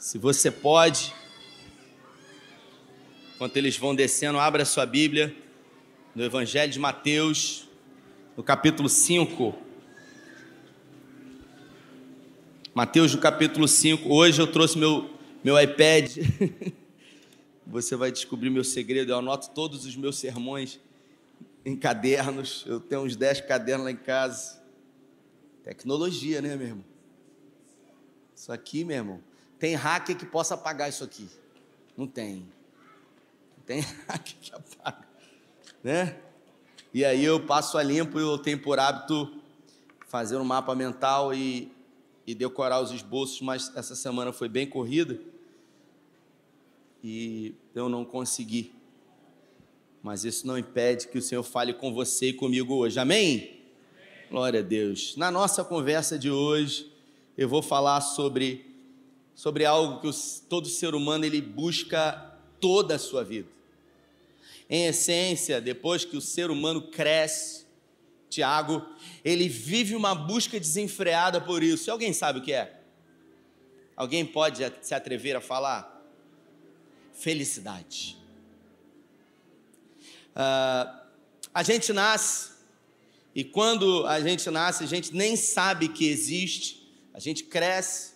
Se você pode, enquanto eles vão descendo, abra sua Bíblia no Evangelho de Mateus, no capítulo 5. Mateus, no capítulo 5. Hoje eu trouxe meu, meu iPad. Você vai descobrir meu segredo. Eu anoto todos os meus sermões em cadernos. Eu tenho uns 10 cadernos lá em casa. Tecnologia, né, meu irmão? Isso aqui, meu irmão. Tem hacker que possa apagar isso aqui? Não tem. Não tem hacker que apaga, né? E aí eu passo a limpo e eu tenho por hábito fazer um mapa mental e, e decorar os esboços, mas essa semana foi bem corrida e eu não consegui. Mas isso não impede que o Senhor fale com você e comigo hoje. Amém? Glória a Deus. Na nossa conversa de hoje, eu vou falar sobre sobre algo que todo ser humano ele busca toda a sua vida. Em essência, depois que o ser humano cresce, Tiago, ele vive uma busca desenfreada por isso. E alguém sabe o que é? Alguém pode se atrever a falar? Felicidade. Uh, a gente nasce, e quando a gente nasce, a gente nem sabe que existe, a gente cresce,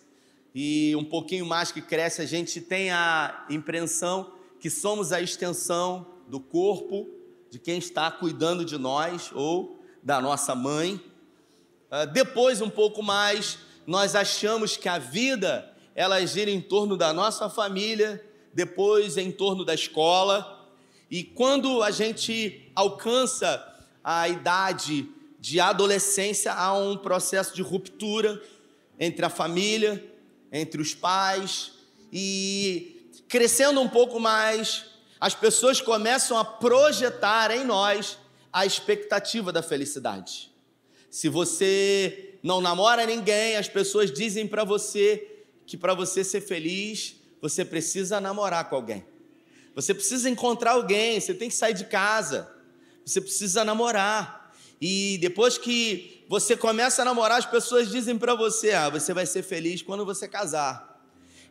e um pouquinho mais que cresce, a gente tem a impressão que somos a extensão do corpo de quem está cuidando de nós ou da nossa mãe. Uh, depois, um pouco mais, nós achamos que a vida ela gira em torno da nossa família, depois em torno da escola. E quando a gente alcança a idade de adolescência, há um processo de ruptura entre a família entre os pais e crescendo um pouco mais, as pessoas começam a projetar em nós a expectativa da felicidade. Se você não namora ninguém, as pessoas dizem para você que para você ser feliz, você precisa namorar com alguém. Você precisa encontrar alguém, você tem que sair de casa. Você precisa namorar. E depois que você começa a namorar, as pessoas dizem para você: ah, você vai ser feliz quando você casar.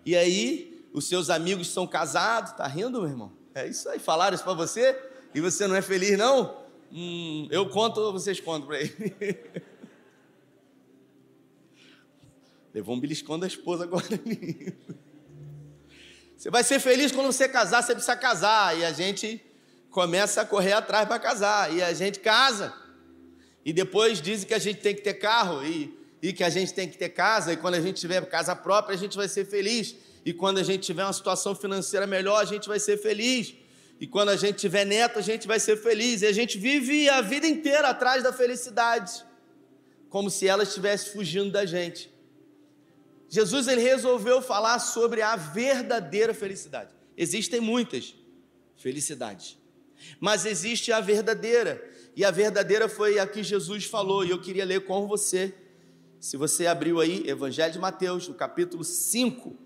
E aí, os seus amigos são casados, tá rindo, meu irmão? É isso aí, falaram isso para você e você não é feliz, não? Hum, eu conto ou vocês contam para ele? Levou um beliscão da esposa agora. Você vai ser feliz quando você casar, você precisa casar. E a gente começa a correr atrás para casar. E a gente casa. E depois dizem que a gente tem que ter carro e, e que a gente tem que ter casa, e quando a gente tiver casa própria, a gente vai ser feliz. E quando a gente tiver uma situação financeira melhor, a gente vai ser feliz. E quando a gente tiver neto, a gente vai ser feliz. E a gente vive a vida inteira atrás da felicidade, como se ela estivesse fugindo da gente. Jesus ele resolveu falar sobre a verdadeira felicidade. Existem muitas felicidades, mas existe a verdadeira. E a verdadeira foi a que Jesus falou, e eu queria ler com você. Se você abriu aí, Evangelho de Mateus, no capítulo 5,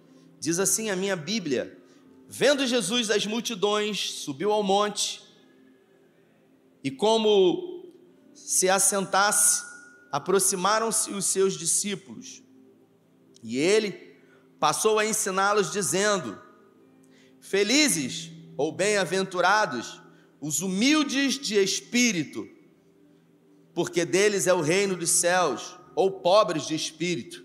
diz assim a minha Bíblia: Vendo Jesus as multidões, subiu ao monte, e como se assentasse, aproximaram-se os seus discípulos. E ele passou a ensiná-los, dizendo: Felizes ou bem-aventurados os humildes de espírito, porque deles é o reino dos céus, ou pobres de espírito.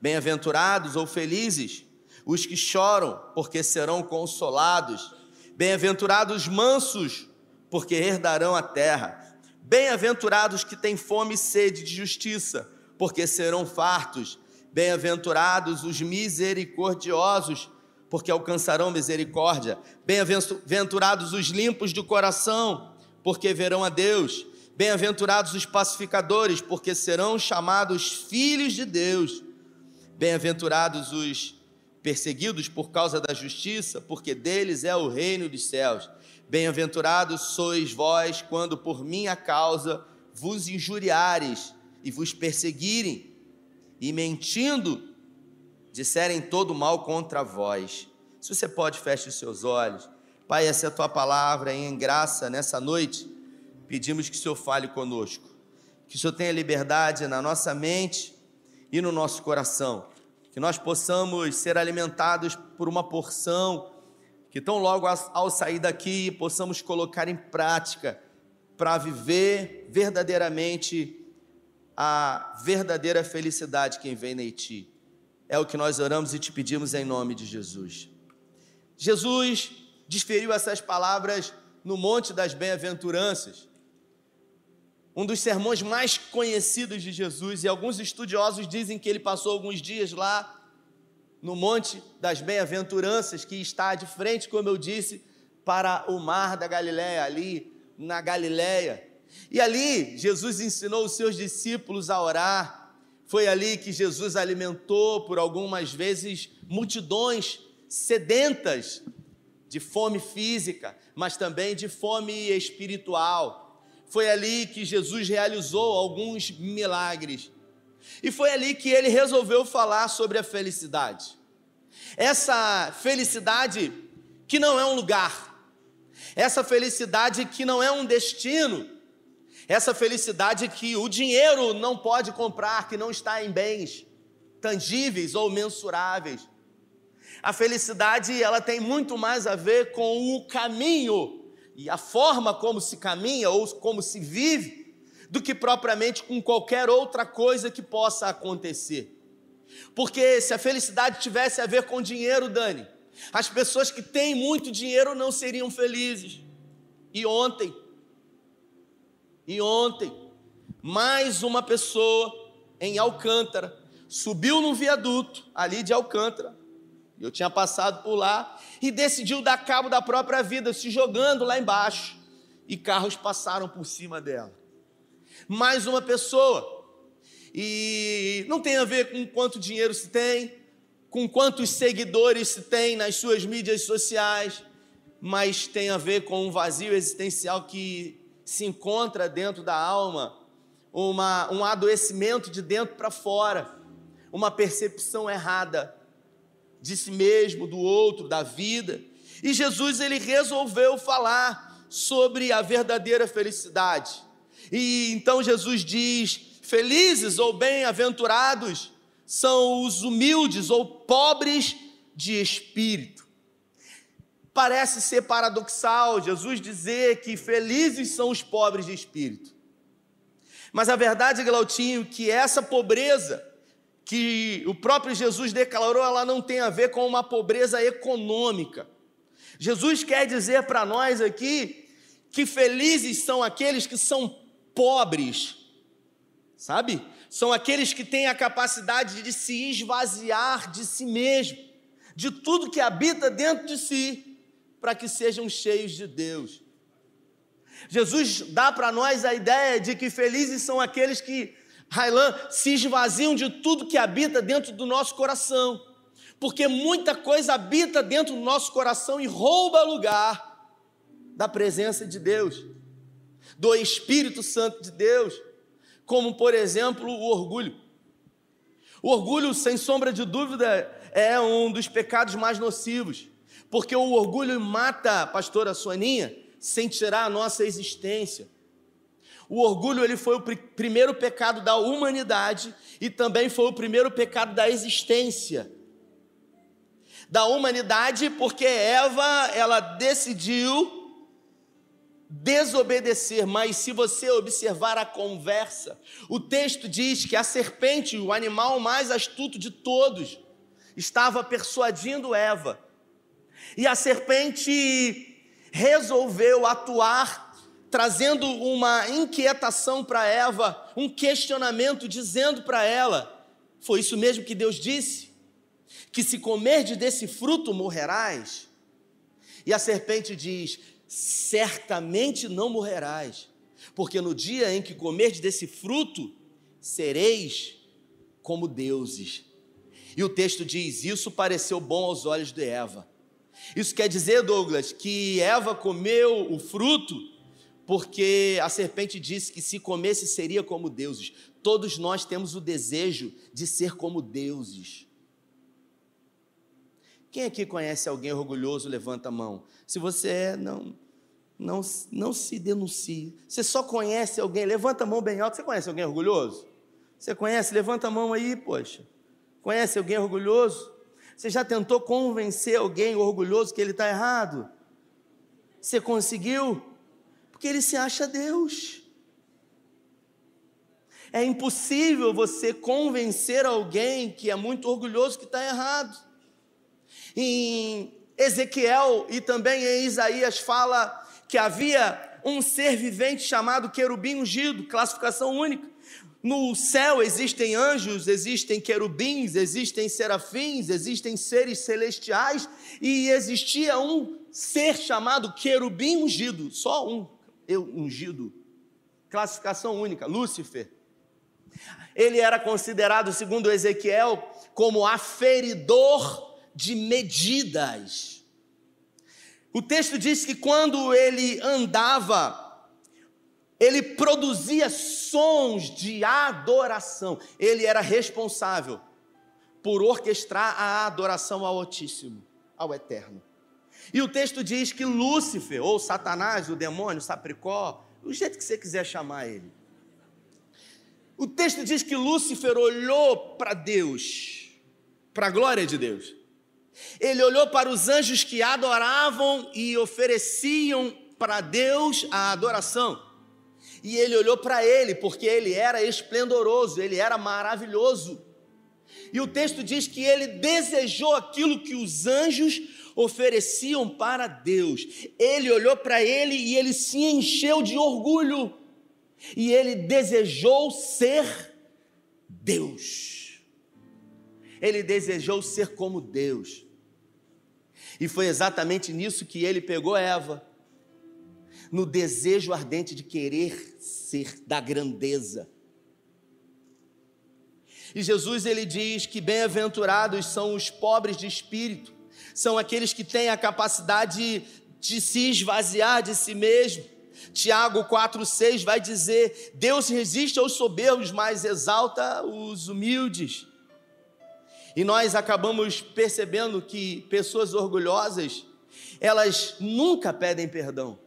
Bem-aventurados ou felizes os que choram, porque serão consolados. Bem-aventurados mansos, porque herdarão a terra. Bem-aventurados que têm fome e sede de justiça, porque serão fartos. Bem-aventurados os misericordiosos, porque alcançarão misericórdia. Bem-aventurados os limpos de coração, porque verão a Deus. Bem-aventurados os pacificadores, porque serão chamados filhos de Deus. Bem-aventurados os perseguidos por causa da justiça, porque deles é o reino dos céus. Bem-aventurados sois vós quando por minha causa vos injuriares e vos perseguirem, e mentindo disserem todo mal contra vós. Se você pode, feche os seus olhos. Pai, essa é a tua palavra em graça nessa noite. Pedimos que o Senhor fale conosco. Que o Senhor tenha liberdade na nossa mente e no nosso coração que nós possamos ser alimentados por uma porção, que tão logo ao sair daqui possamos colocar em prática para viver verdadeiramente a verdadeira felicidade que vem em ti. É o que nós oramos e te pedimos em nome de Jesus. Jesus desferiu essas palavras no Monte das Bem-aventuranças, um dos sermões mais conhecidos de Jesus, e alguns estudiosos dizem que ele passou alguns dias lá no Monte das Bem-aventuranças, que está de frente, como eu disse, para o mar da Galiléia, ali na Galiléia. E ali Jesus ensinou os seus discípulos a orar. Foi ali que Jesus alimentou por algumas vezes multidões sedentas de fome física, mas também de fome espiritual. Foi ali que Jesus realizou alguns milagres. E foi ali que ele resolveu falar sobre a felicidade. Essa felicidade que não é um lugar, essa felicidade que não é um destino, essa felicidade que o dinheiro não pode comprar, que não está em bens tangíveis ou mensuráveis. A felicidade, ela tem muito mais a ver com o caminho e a forma como se caminha ou como se vive, do que propriamente com qualquer outra coisa que possa acontecer. Porque se a felicidade tivesse a ver com dinheiro, Dani, as pessoas que têm muito dinheiro não seriam felizes. E ontem, e ontem, mais uma pessoa em Alcântara subiu no viaduto ali de Alcântara. Eu tinha passado por lá e decidiu dar cabo da própria vida, se jogando lá embaixo. E carros passaram por cima dela. Mais uma pessoa. E não tem a ver com quanto dinheiro se tem, com quantos seguidores se tem nas suas mídias sociais, mas tem a ver com um vazio existencial que se encontra dentro da alma uma, um adoecimento de dentro para fora, uma percepção errada de si mesmo, do outro, da vida. E Jesus ele resolveu falar sobre a verdadeira felicidade. E então Jesus diz: Felizes ou bem-aventurados são os humildes ou pobres de espírito Parece ser paradoxal Jesus dizer que felizes são os pobres de espírito. Mas a verdade, Glautinho, que essa pobreza que o próprio Jesus declarou, ela não tem a ver com uma pobreza econômica. Jesus quer dizer para nós aqui que felizes são aqueles que são pobres, sabe? São aqueles que têm a capacidade de se esvaziar de si mesmo, de tudo que habita dentro de si, para que sejam cheios de Deus. Jesus dá para nós a ideia de que felizes são aqueles que, Railan, se esvaziam de tudo que habita dentro do nosso coração, porque muita coisa habita dentro do nosso coração e rouba lugar da presença de Deus, do Espírito Santo de Deus, como por exemplo o orgulho. O orgulho, sem sombra de dúvida, é um dos pecados mais nocivos porque o orgulho mata, pastora Soninha, sem tirar a nossa existência. O orgulho ele foi o pr primeiro pecado da humanidade e também foi o primeiro pecado da existência. Da humanidade, porque Eva, ela decidiu desobedecer, mas se você observar a conversa, o texto diz que a serpente, o animal mais astuto de todos, estava persuadindo Eva e a serpente resolveu atuar, trazendo uma inquietação para Eva, um questionamento, dizendo para ela: Foi isso mesmo que Deus disse? Que se comerdes desse fruto morrerás? E a serpente diz: Certamente não morrerás, porque no dia em que comerdes desse fruto, sereis como deuses. E o texto diz: Isso pareceu bom aos olhos de Eva isso quer dizer, Douglas, que Eva comeu o fruto porque a serpente disse que se comesse seria como deuses. Todos nós temos o desejo de ser como deuses. Quem aqui conhece alguém orgulhoso, levanta a mão. Se você é, não, não, não se denuncie. Você só conhece alguém, levanta a mão bem alto. Você conhece alguém orgulhoso? Você conhece? Levanta a mão aí, poxa. Conhece alguém orgulhoso? Você já tentou convencer alguém orgulhoso que ele está errado? Você conseguiu? Porque ele se acha Deus. É impossível você convencer alguém que é muito orgulhoso que está errado. Em Ezequiel e também em Isaías fala que havia um ser vivente chamado querubim ungido, classificação única. No céu existem anjos, existem querubins, existem serafins, existem seres celestiais e existia um ser chamado querubim ungido, só um, eu ungido. Classificação única, Lúcifer. Ele era considerado, segundo Ezequiel, como aferidor de medidas. O texto diz que quando ele andava ele produzia sons de adoração. Ele era responsável por orquestrar a adoração ao Altíssimo, ao Eterno. E o texto diz que Lúcifer, ou Satanás, o demônio, Sapricó, o jeito que você quiser chamar ele. O texto diz que Lúcifer olhou para Deus, para a glória de Deus. Ele olhou para os anjos que adoravam e ofereciam para Deus a adoração e ele olhou para ele, porque ele era esplendoroso, ele era maravilhoso. E o texto diz que ele desejou aquilo que os anjos ofereciam para Deus. Ele olhou para ele e ele se encheu de orgulho. E ele desejou ser Deus. Ele desejou ser como Deus. E foi exatamente nisso que ele pegou Eva no desejo ardente de querer ser da grandeza. E Jesus ele diz que bem-aventurados são os pobres de espírito, são aqueles que têm a capacidade de se esvaziar de si mesmo. Tiago 4,6 vai dizer: Deus resiste aos soberbos, mas exalta os humildes. E nós acabamos percebendo que pessoas orgulhosas, elas nunca pedem perdão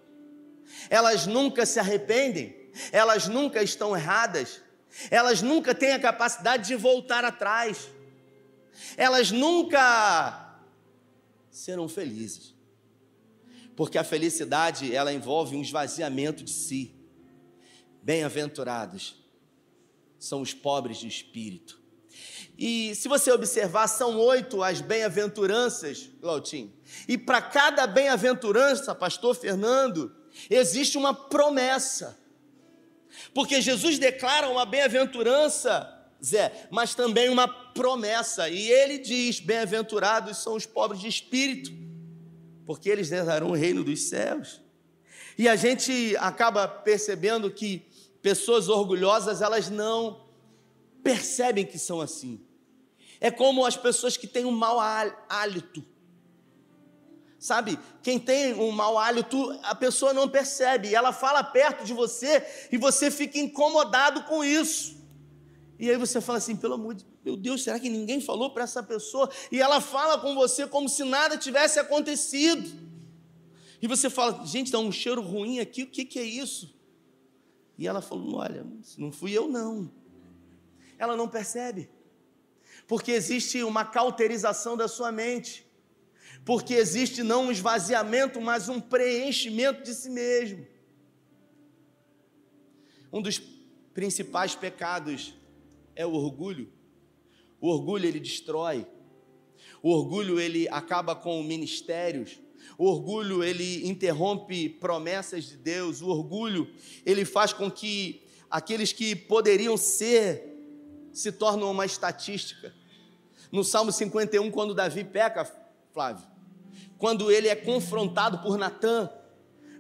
elas nunca se arrependem, elas nunca estão erradas, elas nunca têm a capacidade de voltar atrás, elas nunca serão felizes, porque a felicidade ela envolve um esvaziamento de si. Bem-aventurados são os pobres de espírito. E se você observar, são oito as bem-aventuranças, Glautinho. E para cada bem-aventurança, pastor Fernando, existe uma promessa. Porque Jesus declara uma bem-aventurança, Zé, mas também uma promessa. E ele diz: Bem-aventurados são os pobres de espírito, porque eles herdarão o reino dos céus. E a gente acaba percebendo que pessoas orgulhosas, elas não percebem que são assim. É como as pessoas que têm um mau hálito. Sabe, quem tem um mau hálito, a pessoa não percebe, ela fala perto de você e você fica incomodado com isso. E aí você fala assim, pelo amor de meu Deus, será que ninguém falou para essa pessoa? E ela fala com você como se nada tivesse acontecido. E você fala, gente, dá um cheiro ruim aqui, o que, que é isso? E ela falou, olha, não fui eu não. Ela não percebe, porque existe uma cauterização da sua mente porque existe não um esvaziamento, mas um preenchimento de si mesmo. Um dos principais pecados é o orgulho. O orgulho ele destrói. O orgulho ele acaba com ministérios. O orgulho ele interrompe promessas de Deus. O orgulho ele faz com que aqueles que poderiam ser se tornem uma estatística. No Salmo 51, quando Davi peca, Flávio, quando ele é confrontado por Natã,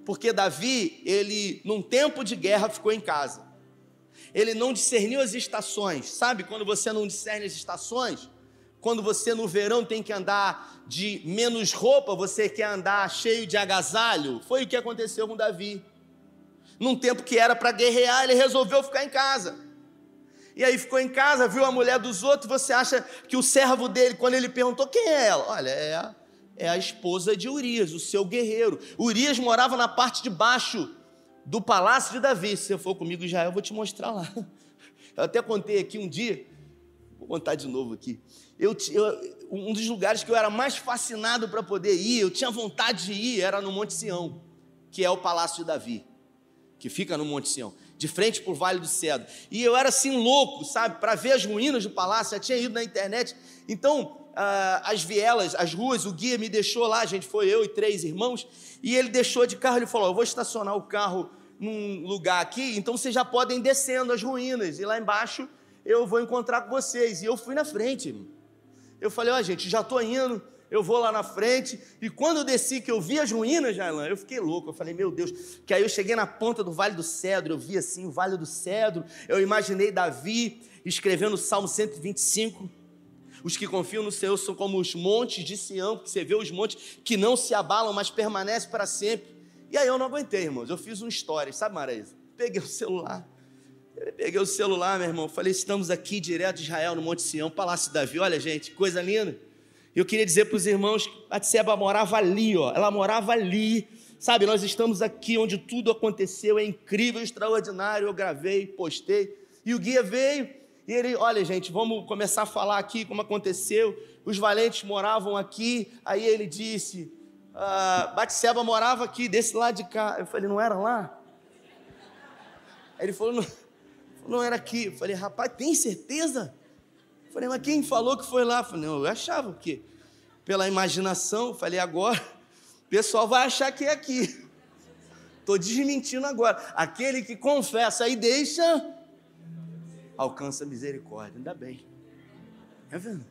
porque Davi, ele num tempo de guerra ficou em casa. Ele não discerniu as estações. Sabe quando você não discerne as estações? Quando você no verão tem que andar de menos roupa, você quer andar cheio de agasalho. Foi o que aconteceu com Davi. Num tempo que era para guerrear, ele resolveu ficar em casa. E aí ficou em casa, viu a mulher dos outros, você acha que o servo dele, quando ele perguntou quem é ela? Olha, é a é a esposa de Urias, o seu guerreiro. Urias morava na parte de baixo do palácio de Davi. Se você for comigo Israel, eu vou te mostrar lá. Eu até contei aqui um dia, vou contar de novo aqui. eu, eu, um dos lugares que eu era mais fascinado para poder ir, eu tinha vontade de ir, era no Monte Sião, que é o Palácio de Davi, que fica no Monte Sião, de frente para o Vale do Cedro. E eu era assim louco, sabe, para ver as ruínas do palácio, já tinha ido na internet. Então, ah, as vielas, as ruas, o guia me deixou lá, a gente foi eu e três irmãos, e ele deixou de carro, ele falou: Eu vou estacionar o carro num lugar aqui, então vocês já podem ir descendo as ruínas, e lá embaixo eu vou encontrar com vocês. E eu fui na frente. Eu falei: Ó, oh, gente, já estou indo, eu vou lá na frente. E quando eu desci, que eu vi as ruínas, Jailan, eu fiquei louco. Eu falei, meu Deus, que aí eu cheguei na ponta do Vale do Cedro, eu vi assim o Vale do Cedro. Eu imaginei Davi escrevendo o Salmo 125. Os que confiam no Senhor são como os montes de Sião, porque você vê os montes que não se abalam, mas permanecem para sempre. E aí eu não aguentei, irmãos. Eu fiz um story, sabe, Maraísa? Peguei o celular. Peguei o celular, meu irmão. Falei, estamos aqui direto de Israel, no Monte Sião, Palácio de Davi. Olha, gente, coisa linda. Eu queria dizer para os irmãos que a Tseba morava ali, ó. Ela morava ali. Sabe, nós estamos aqui onde tudo aconteceu, é incrível, extraordinário. Eu gravei, postei. E o guia veio e ele, olha, gente, vamos começar a falar aqui como aconteceu. Os valentes moravam aqui. Aí ele disse: ah, Batseba morava aqui, desse lado de cá. Eu falei: não era lá? Aí ele falou: não, não era aqui. Eu falei: rapaz, tem certeza? Eu falei: mas quem falou que foi lá? Eu falei: não, eu achava que pela imaginação. Eu falei: agora o pessoal vai achar que é aqui. Estou desmentindo agora. Aquele que confessa e deixa alcança misericórdia. Ainda bem. É vendo?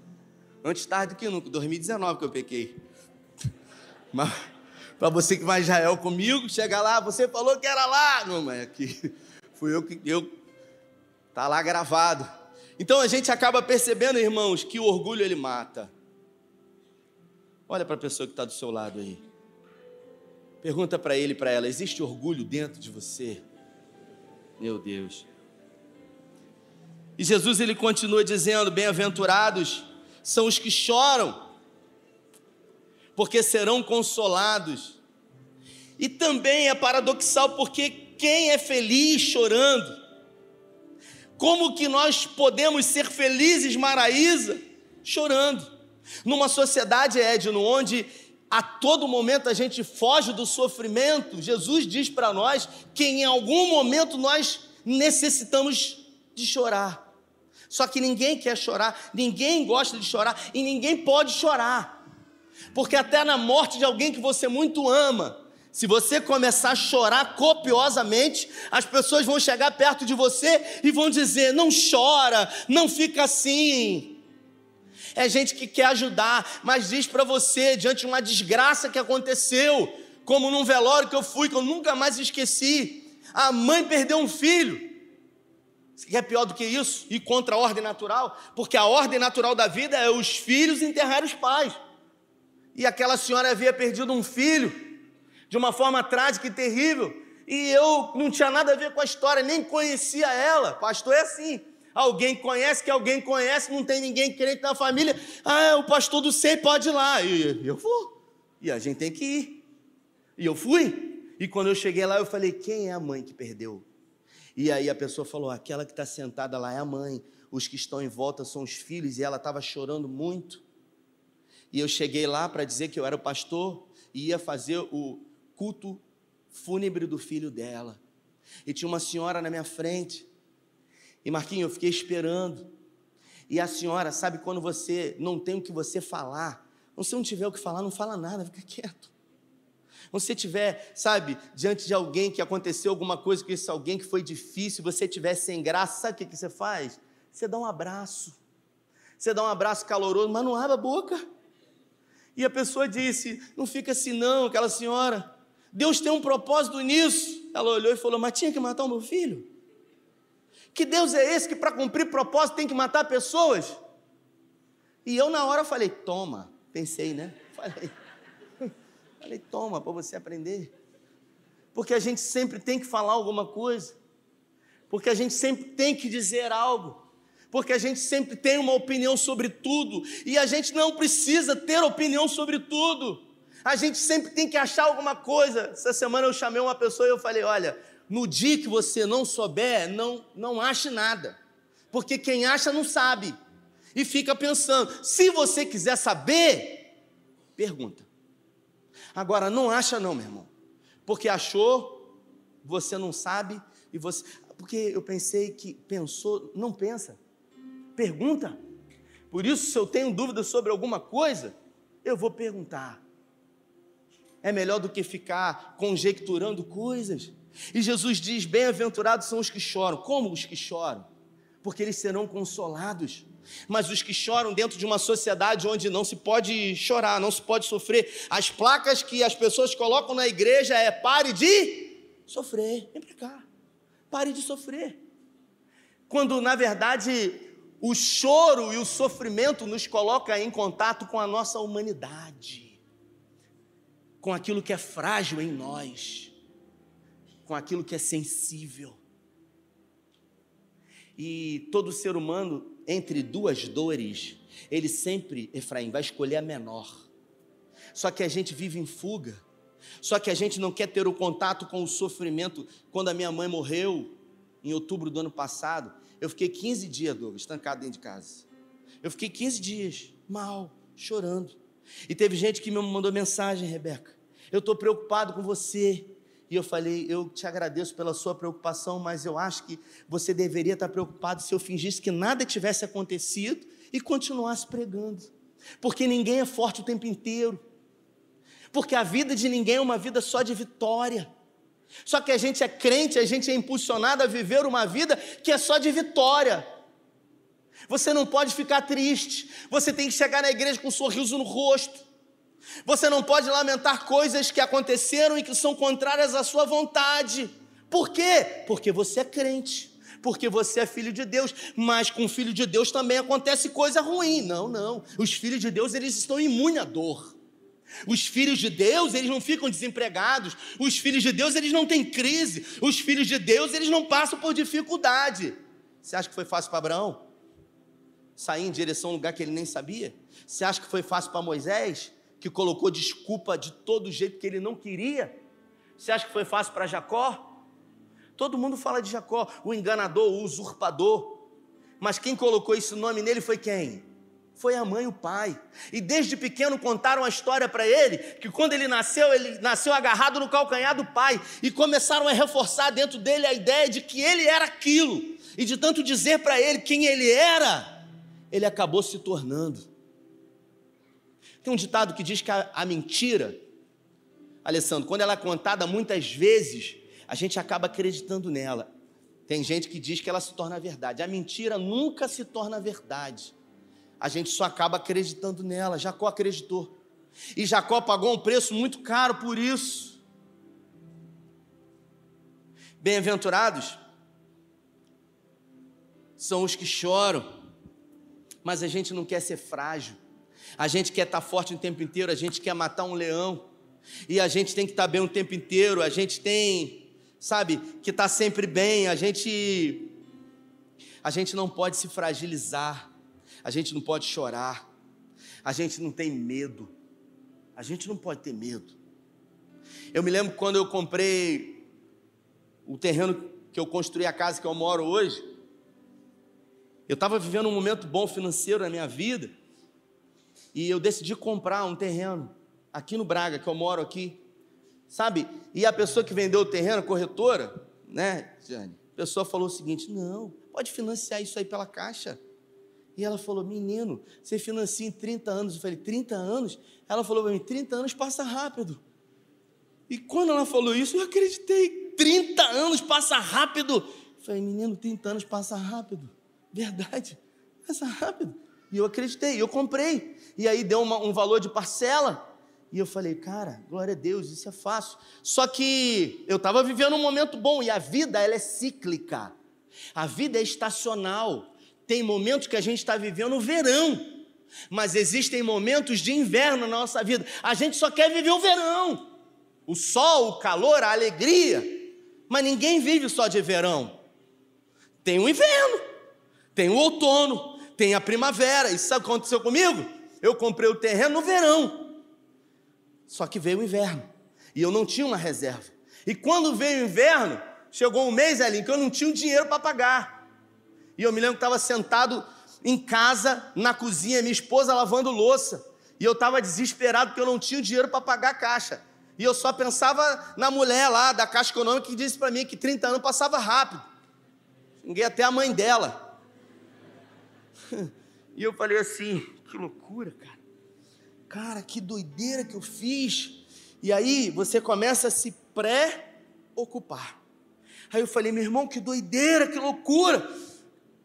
Antes tarde do que nunca, 2019 que eu pequei. Mas para você que vai Israel comigo, chega lá, você falou que era lá. Não, mas aqui fui eu que eu tá lá gravado. Então a gente acaba percebendo, irmãos, que o orgulho ele mata. Olha para a pessoa que está do seu lado aí. Pergunta para ele, para ela: existe orgulho dentro de você? Meu Deus. E Jesus ele continua dizendo: Bem-aventurados são os que choram, porque serão consolados. E também é paradoxal porque quem é feliz chorando? Como que nós podemos ser felizes, Maraísa, chorando? Numa sociedade, Edno, onde a todo momento a gente foge do sofrimento, Jesus diz para nós que em algum momento nós necessitamos de chorar. Só que ninguém quer chorar, ninguém gosta de chorar e ninguém pode chorar. Porque até na morte de alguém que você muito ama, se você começar a chorar copiosamente, as pessoas vão chegar perto de você e vão dizer: não chora, não fica assim. É gente que quer ajudar, mas diz para você, diante de uma desgraça que aconteceu, como num velório que eu fui, que eu nunca mais esqueci, a mãe perdeu um filho. Você quer pior do que isso? Ir contra a ordem natural? Porque a ordem natural da vida é os filhos enterrar os pais. E aquela senhora havia perdido um filho de uma forma trágica e terrível. E eu não tinha nada a ver com a história, nem conhecia ela. Pastor é assim. Alguém conhece que alguém conhece, não tem ninguém crente na família. Ah, o pastor do SEI pode ir lá. E eu vou. E a gente tem que ir. E eu fui. E quando eu cheguei lá, eu falei: quem é a mãe que perdeu e aí a pessoa falou: aquela que está sentada lá é a mãe, os que estão em volta são os filhos, e ela estava chorando muito. E eu cheguei lá para dizer que eu era o pastor e ia fazer o culto fúnebre do filho dela. E tinha uma senhora na minha frente. E Marquinhos, eu fiquei esperando. E a senhora, sabe quando você não tem o que você falar? Se não tiver o que falar, não fala nada, fica quieto. Quando você estiver, sabe, diante de alguém que aconteceu alguma coisa com esse alguém que foi difícil, você estiver sem graça, sabe o que, você faz? Você dá um abraço. Você dá um abraço caloroso, mas não abre a boca. E a pessoa disse: Não fica assim, não, aquela senhora. Deus tem um propósito nisso. Ela olhou e falou: Mas tinha que matar o meu filho? Que Deus é esse que para cumprir propósito tem que matar pessoas? E eu na hora falei: Toma, pensei, né? Falei. Falei, toma, para você aprender. Porque a gente sempre tem que falar alguma coisa. Porque a gente sempre tem que dizer algo. Porque a gente sempre tem uma opinião sobre tudo. E a gente não precisa ter opinião sobre tudo. A gente sempre tem que achar alguma coisa. Essa semana eu chamei uma pessoa e eu falei: olha, no dia que você não souber, não, não ache nada. Porque quem acha não sabe. e fica pensando. Se você quiser saber, pergunta. Agora, não acha não, meu irmão. Porque achou, você não sabe e você. Porque eu pensei que pensou, não pensa. Pergunta. Por isso, se eu tenho dúvida sobre alguma coisa, eu vou perguntar. É melhor do que ficar conjecturando coisas. E Jesus diz: Bem-aventurados são os que choram. Como os que choram? Porque eles serão consolados mas os que choram dentro de uma sociedade onde não se pode chorar, não se pode sofrer. As placas que as pessoas colocam na igreja é pare de sofrer. Vem para cá. Pare de sofrer. Quando na verdade o choro e o sofrimento nos coloca em contato com a nossa humanidade, com aquilo que é frágil em nós, com aquilo que é sensível. E todo ser humano entre duas dores, ele sempre, Efraim, vai escolher a menor. Só que a gente vive em fuga. Só que a gente não quer ter o contato com o sofrimento. Quando a minha mãe morreu, em outubro do ano passado, eu fiquei 15 dias, Douglas, estancado dentro de casa. Eu fiquei 15 dias, mal, chorando. E teve gente que me mandou mensagem, Rebeca. Eu estou preocupado com você. E eu falei: Eu te agradeço pela sua preocupação, mas eu acho que você deveria estar preocupado se eu fingisse que nada tivesse acontecido e continuasse pregando. Porque ninguém é forte o tempo inteiro. Porque a vida de ninguém é uma vida só de vitória. Só que a gente é crente, a gente é impulsionado a viver uma vida que é só de vitória. Você não pode ficar triste, você tem que chegar na igreja com um sorriso no rosto. Você não pode lamentar coisas que aconteceram e que são contrárias à sua vontade. Por quê? Porque você é crente. Porque você é filho de Deus, mas com filho de Deus também acontece coisa ruim. Não, não. Os filhos de Deus, eles estão imunes à dor. Os filhos de Deus, eles não ficam desempregados. Os filhos de Deus, eles não têm crise. Os filhos de Deus, eles não passam por dificuldade. Você acha que foi fácil para Abraão? Sair em direção a um lugar que ele nem sabia? Você acha que foi fácil para Moisés? Que colocou desculpa de todo jeito que ele não queria. Você acha que foi fácil para Jacó? Todo mundo fala de Jacó, o enganador, o usurpador. Mas quem colocou esse nome nele foi quem? Foi a mãe e o pai. E desde pequeno contaram a história para ele, que quando ele nasceu, ele nasceu agarrado no calcanhar do pai. E começaram a reforçar dentro dele a ideia de que ele era aquilo. E de tanto dizer para ele quem ele era, ele acabou se tornando. Tem um ditado que diz que a, a mentira, Alessandro, quando ela é contada muitas vezes, a gente acaba acreditando nela. Tem gente que diz que ela se torna verdade. A mentira nunca se torna verdade. A gente só acaba acreditando nela. Jacó acreditou. E Jacó pagou um preço muito caro por isso. Bem-aventurados são os que choram, mas a gente não quer ser frágil. A gente quer estar forte o tempo inteiro, a gente quer matar um leão. E a gente tem que estar bem o tempo inteiro, a gente tem, sabe, que estar sempre bem, a gente a gente não pode se fragilizar. A gente não pode chorar. A gente não tem medo. A gente não pode ter medo. Eu me lembro quando eu comprei o terreno que eu construí a casa que eu moro hoje. Eu estava vivendo um momento bom financeiro na minha vida e eu decidi comprar um terreno aqui no Braga, que eu moro aqui, sabe? E a pessoa que vendeu o terreno, corretora, né, Jane? A pessoa falou o seguinte: não, pode financiar isso aí pela caixa. E ela falou: menino, você financia em 30 anos. Eu falei: 30 anos? Ela falou para mim: 30 anos passa rápido. E quando ela falou isso, eu acreditei: 30 anos passa rápido. Eu falei: menino, 30 anos passa rápido. Verdade, passa rápido. E eu acreditei, eu comprei. E aí deu uma, um valor de parcela. E eu falei, cara, glória a Deus, isso é fácil. Só que eu estava vivendo um momento bom e a vida ela é cíclica. A vida é estacional. Tem momentos que a gente está vivendo o verão, mas existem momentos de inverno na nossa vida. A gente só quer viver o verão, o sol, o calor, a alegria. Mas ninguém vive só de verão. Tem o inverno, tem o outono, tem a primavera. E sabe o que aconteceu comigo? Eu comprei o terreno no verão. Só que veio o inverno. E eu não tinha uma reserva. E quando veio o inverno, chegou um mês ali que eu não tinha dinheiro para pagar. E eu me lembro que estava sentado em casa, na cozinha, minha esposa lavando louça. E eu estava desesperado porque eu não tinha dinheiro para pagar a caixa. E eu só pensava na mulher lá da Caixa Econômica que disse para mim que 30 anos passava rápido. Ninguém até a mãe dela. E eu falei assim: que loucura, cara. Cara, que doideira que eu fiz. E aí você começa a se pré-ocupar. Aí eu falei, meu irmão, que doideira, que loucura.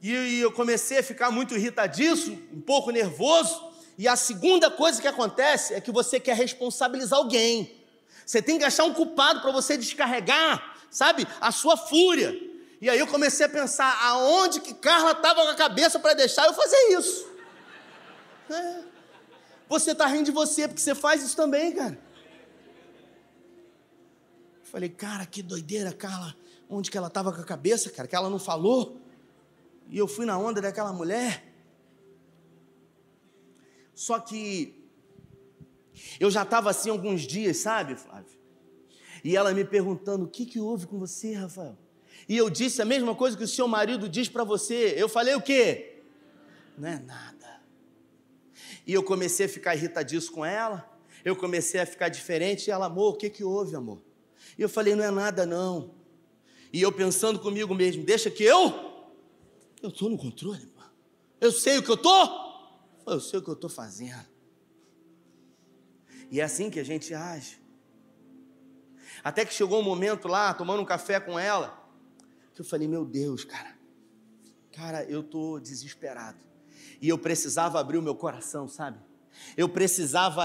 E eu comecei a ficar muito irritadiço, um pouco nervoso. E a segunda coisa que acontece é que você quer responsabilizar alguém. Você tem que achar um culpado para você descarregar, sabe, a sua fúria. E aí eu comecei a pensar aonde que Carla estava com a cabeça para deixar eu fazer isso. É. Você está rindo de você porque você faz isso também, cara. Falei, cara, que doideira, Carla. Onde que ela estava com a cabeça, cara? Que ela não falou. E eu fui na onda daquela mulher. Só que eu já estava assim alguns dias, sabe, Flávio? E ela me perguntando: o que, que houve com você, Rafael? E eu disse a mesma coisa que o seu marido diz para você. Eu falei o quê? Não é nada. E eu comecei a ficar irritadiço com ela. Eu comecei a ficar diferente. E ela, amor, o que, que houve, amor? E eu falei: não é nada, não. E eu pensando comigo mesmo: deixa que eu eu estou no controle, pô. Eu sei o que eu estou. Eu sei o que eu estou fazendo. E é assim que a gente age. Até que chegou um momento lá, tomando um café com ela, que eu falei, meu Deus, cara, cara, eu estou desesperado. E eu precisava abrir o meu coração, sabe? Eu precisava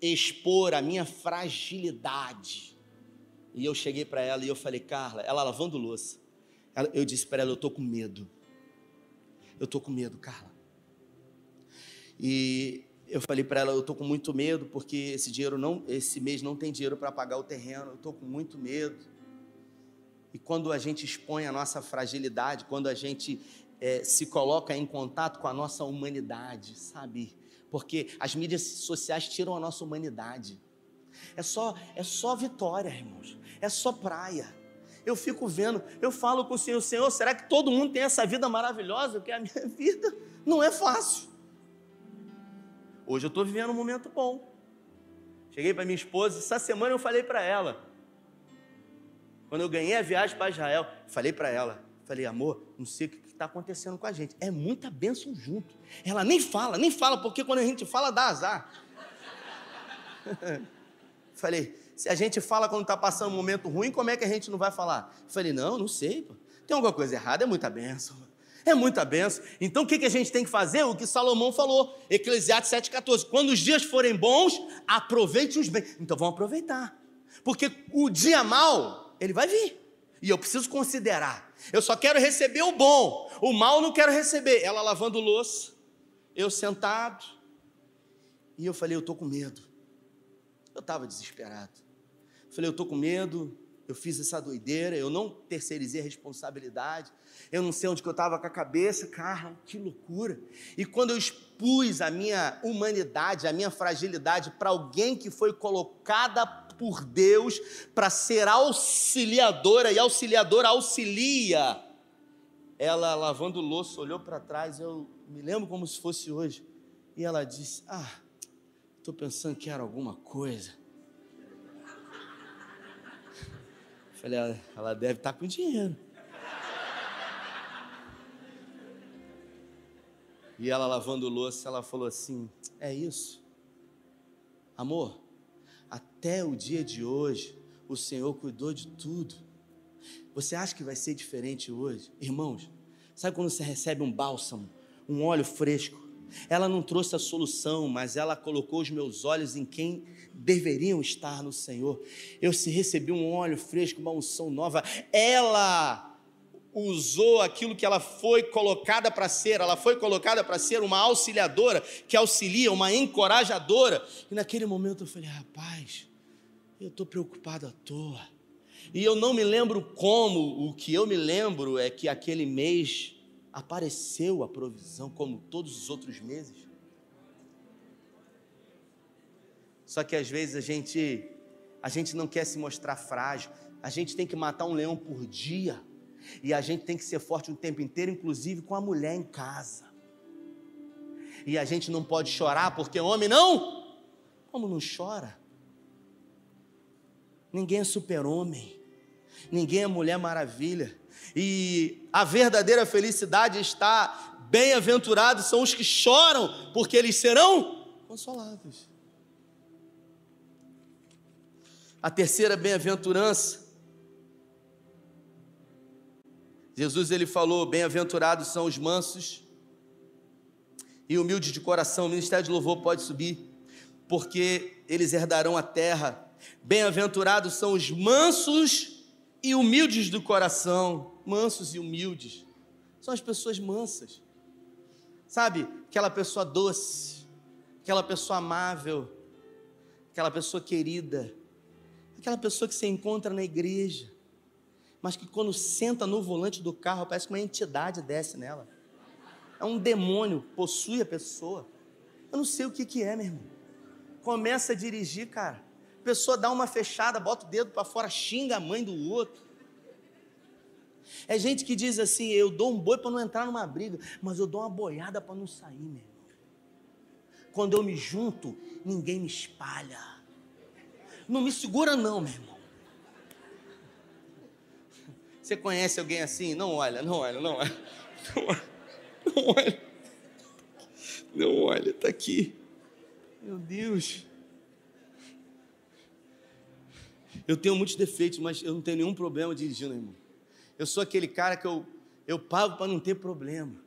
expor a minha fragilidade. E eu cheguei para ela e eu falei, Carla, ela lavando louça. eu disse para ela, eu estou com medo. Eu estou com medo, Carla. E eu falei para ela, eu estou com muito medo porque esse dinheiro não, esse mês não tem dinheiro para pagar o terreno. Eu estou com muito medo. E quando a gente expõe a nossa fragilidade, quando a gente é, se coloca em contato com a nossa humanidade, sabe? Porque as mídias sociais tiram a nossa humanidade. É só, é só vitória, irmãos. É só praia eu fico vendo, eu falo com o Senhor, Senhor, será que todo mundo tem essa vida maravilhosa? Porque a minha vida não é fácil. Hoje eu estou vivendo um momento bom. Cheguei para minha esposa, essa semana eu falei para ela, quando eu ganhei a viagem para Israel, falei para ela, falei, amor, não sei o que está acontecendo com a gente. É muita bênção junto. Ela nem fala, nem fala, porque quando a gente fala, dá azar. falei, se a gente fala quando está passando um momento ruim, como é que a gente não vai falar? Falei, não, não sei. Pô. Tem alguma coisa errada, é muita benção. É muita benção. Então o que, que a gente tem que fazer? O que Salomão falou, Eclesiastes 7,14. Quando os dias forem bons, aproveite os bens. Então vamos aproveitar. Porque o dia mal, ele vai vir. E eu preciso considerar. Eu só quero receber o bom. O mal não quero receber. Ela lavando louça, eu sentado. E eu falei, eu estou com medo. Eu estava desesperado. Falei, eu estou com medo, eu fiz essa doideira, eu não terceirizei a responsabilidade, eu não sei onde que eu estava com a cabeça, cara, que loucura. E quando eu expus a minha humanidade, a minha fragilidade para alguém que foi colocada por Deus para ser auxiliadora, e auxiliadora auxilia, ela lavando louça, olhou para trás, eu me lembro como se fosse hoje, e ela disse: Ah, estou pensando que era alguma coisa. Falei, ela, deve estar tá com dinheiro. E ela lavando louça, ela falou assim: É isso, amor. Até o dia de hoje, o Senhor cuidou de tudo. Você acha que vai ser diferente hoje? Irmãos, sabe quando você recebe um bálsamo, um óleo fresco? Ela não trouxe a solução, mas ela colocou os meus olhos em quem deveriam estar no Senhor. Eu se recebi um óleo fresco, uma unção nova. Ela usou aquilo que ela foi colocada para ser, ela foi colocada para ser uma auxiliadora que auxilia, uma encorajadora. E naquele momento eu falei: rapaz, eu estou preocupado à toa. E eu não me lembro como, o que eu me lembro é que aquele mês apareceu a provisão, como todos os outros meses. Só que às vezes a gente a gente não quer se mostrar frágil. A gente tem que matar um leão por dia. E a gente tem que ser forte o tempo inteiro, inclusive com a mulher em casa. e a gente não pode chorar porque homem não? Como não chora? Ninguém é super-homem, ninguém é mulher maravilha. E a verdadeira felicidade está bem-aventurados são os que choram, porque eles serão consolados. A terceira bem-aventurança Jesus ele falou: "Bem-aventurados são os mansos e humildes de coração". O ministério de louvor pode subir, porque eles herdarão a terra. Bem-aventurados são os mansos e humildes do coração, mansos e humildes. São as pessoas mansas. Sabe? Aquela pessoa doce, aquela pessoa amável, aquela pessoa querida, aquela pessoa que você encontra na igreja mas que quando senta no volante do carro, parece que uma entidade desce nela. É um demônio, possui a pessoa. Eu não sei o que, que é, meu irmão. Começa a dirigir, cara. A pessoa dá uma fechada, bota o dedo para fora, xinga a mãe do outro. É gente que diz assim: eu dou um boi para não entrar numa briga, mas eu dou uma boiada para não sair, meu irmão. Quando eu me junto, ninguém me espalha. Não me segura, não, meu irmão. Você conhece alguém assim? Não olha, não olha, não olha. Não olha. Não olha, não olha está aqui. Meu Deus. Eu tenho muitos defeitos, mas eu não tenho nenhum problema dirigindo, irmão. Eu sou aquele cara que eu, eu pago para não ter problema.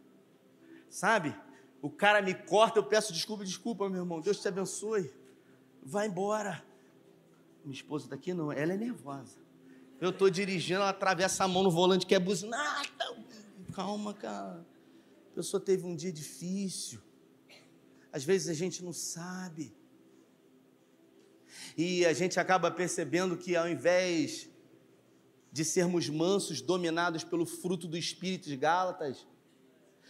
Sabe? O cara me corta, eu peço desculpa, desculpa, meu irmão. Deus te abençoe. Vai embora. Minha esposa está aqui, não. Ela é nervosa. Eu estou dirigindo, ela atravessa a mão no volante, quer buzinar. Calma, cara. A pessoa teve um dia difícil. Às vezes a gente não sabe. E a gente acaba percebendo que ao invés de sermos mansos, dominados pelo fruto do Espírito de Gálatas,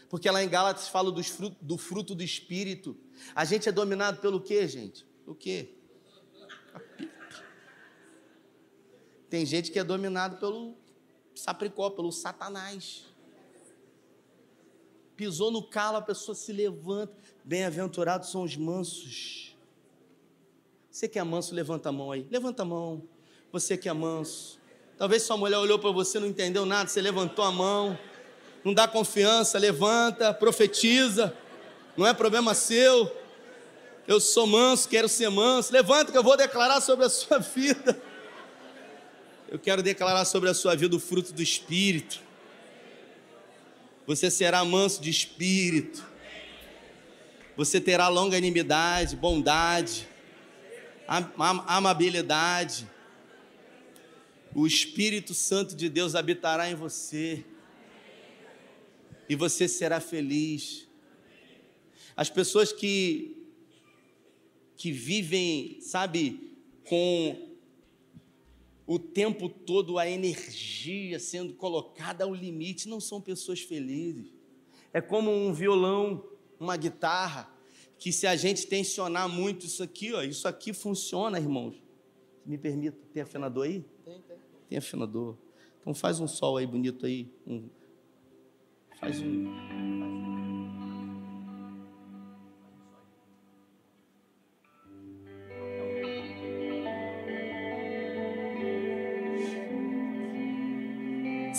porque lá em Gálatas fala fruto, do fruto do Espírito, a gente é dominado pelo quê, gente? O quê? Tem gente que é dominado pelo sapricó, pelo satanás. Pisou no calo, a pessoa se levanta. Bem-aventurados são os mansos. Você que é manso, levanta a mão aí. Levanta a mão. Você que é manso. Talvez sua mulher olhou para você, não entendeu nada, você levantou a mão. Não dá confiança, levanta, profetiza. Não é problema seu. Eu sou manso, quero ser manso. Levanta que eu vou declarar sobre a sua vida eu quero declarar sobre a sua vida o fruto do Espírito. Você será manso de espírito. Você terá longanimidade, bondade, am amabilidade. O Espírito Santo de Deus habitará em você. E você será feliz. As pessoas que que vivem, sabe, com o tempo todo a energia sendo colocada ao limite, não são pessoas felizes. É como um violão, uma guitarra, que se a gente tensionar muito isso aqui, ó, isso aqui funciona, irmãos. Me permita, tem afinador aí? Tem, tem. Tem afinador. Então faz um sol aí bonito aí. Um, faz um.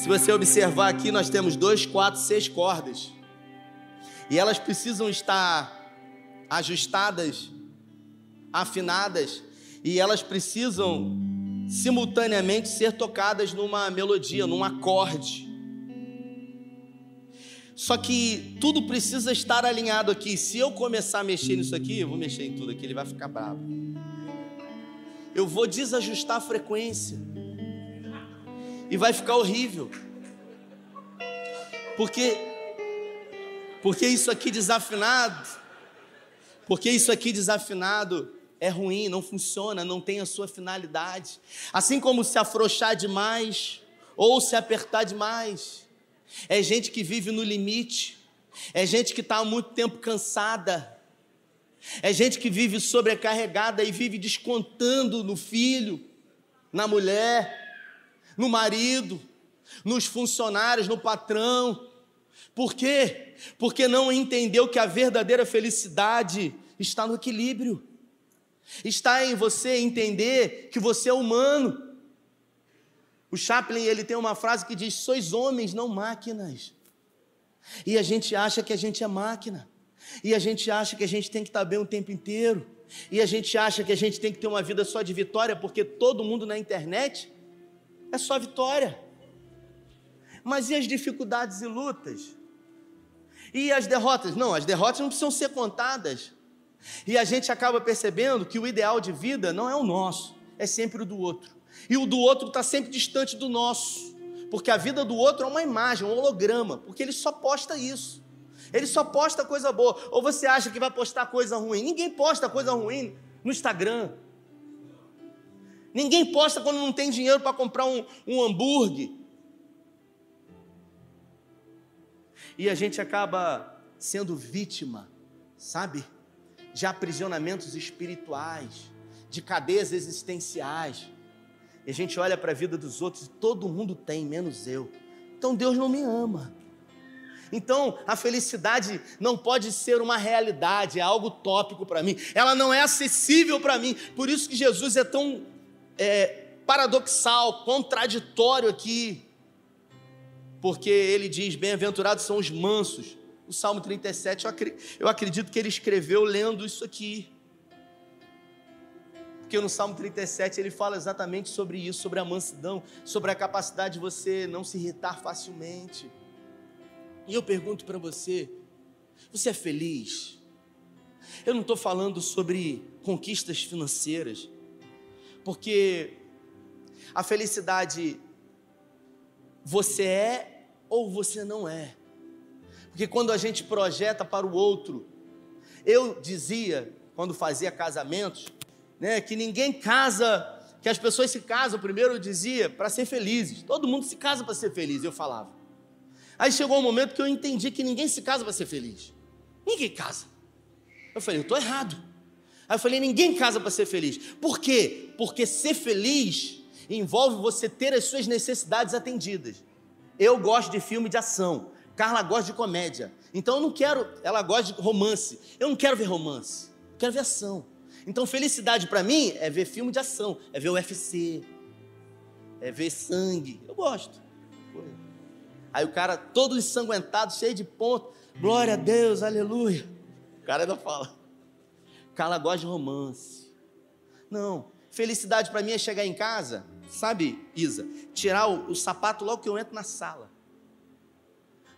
Se você observar aqui, nós temos dois, quatro, seis cordas. E elas precisam estar ajustadas, afinadas, e elas precisam simultaneamente ser tocadas numa melodia, num acorde. Só que tudo precisa estar alinhado aqui. Se eu começar a mexer nisso aqui, eu vou mexer em tudo aqui, ele vai ficar bravo. Eu vou desajustar a frequência e vai ficar horrível. Porque porque isso aqui desafinado, porque isso aqui desafinado é ruim, não funciona, não tem a sua finalidade. Assim como se afrouxar demais ou se apertar demais. É gente que vive no limite, é gente que está há muito tempo cansada, é gente que vive sobrecarregada e vive descontando no filho, na mulher, no marido, nos funcionários, no patrão, Por quê? Porque não entendeu que a verdadeira felicidade está no equilíbrio. Está em você entender que você é humano. O Chaplin, ele tem uma frase que diz: "Sois homens, não máquinas". E a gente acha que a gente é máquina. E a gente acha que a gente tem que estar bem o tempo inteiro. E a gente acha que a gente tem que ter uma vida só de vitória, porque todo mundo na internet é só vitória. Mas e as dificuldades e lutas? E as derrotas? Não, as derrotas não precisam ser contadas. E a gente acaba percebendo que o ideal de vida não é o nosso, é sempre o do outro. E o do outro está sempre distante do nosso, porque a vida do outro é uma imagem, um holograma, porque ele só posta isso. Ele só posta coisa boa. Ou você acha que vai postar coisa ruim? Ninguém posta coisa ruim no Instagram. Ninguém posta quando não tem dinheiro para comprar um, um hambúrguer. E a gente acaba sendo vítima, sabe? De aprisionamentos espirituais, de cadeias existenciais. E a gente olha para a vida dos outros e todo mundo tem, menos eu. Então Deus não me ama. Então, a felicidade não pode ser uma realidade, é algo tópico para mim. Ela não é acessível para mim. Por isso que Jesus é tão é, paradoxal, contraditório aqui. Porque ele diz: Bem-aventurados são os mansos. O Salmo 37, eu acredito que ele escreveu lendo isso aqui. Porque no Salmo 37 ele fala exatamente sobre isso, sobre a mansidão, sobre a capacidade de você não se irritar facilmente. E eu pergunto para você: você é feliz? Eu não estou falando sobre conquistas financeiras, porque a felicidade você é ou você não é. Porque quando a gente projeta para o outro, eu dizia, quando fazia casamentos, né, que ninguém casa, que as pessoas se casam, primeiro eu dizia, para ser felizes. Todo mundo se casa para ser feliz, eu falava. Aí chegou um momento que eu entendi que ninguém se casa para ser feliz. Ninguém casa. Eu falei, eu estou errado. Aí eu falei, ninguém casa para ser feliz. Por quê? Porque ser feliz envolve você ter as suas necessidades atendidas. Eu gosto de filme de ação, Carla gosta de comédia. Então eu não quero, ela gosta de romance. Eu não quero ver romance, eu quero ver ação. Então felicidade para mim é ver filme de ação, é ver UFC, é ver sangue. Eu gosto. Aí o cara todo ensanguentado, cheio de ponto. Glória a Deus, aleluia. O cara ainda fala. Carla gosta de romance. Não, felicidade para mim é chegar em casa Sabe, Isa? Tirar o, o sapato logo que eu entro na sala.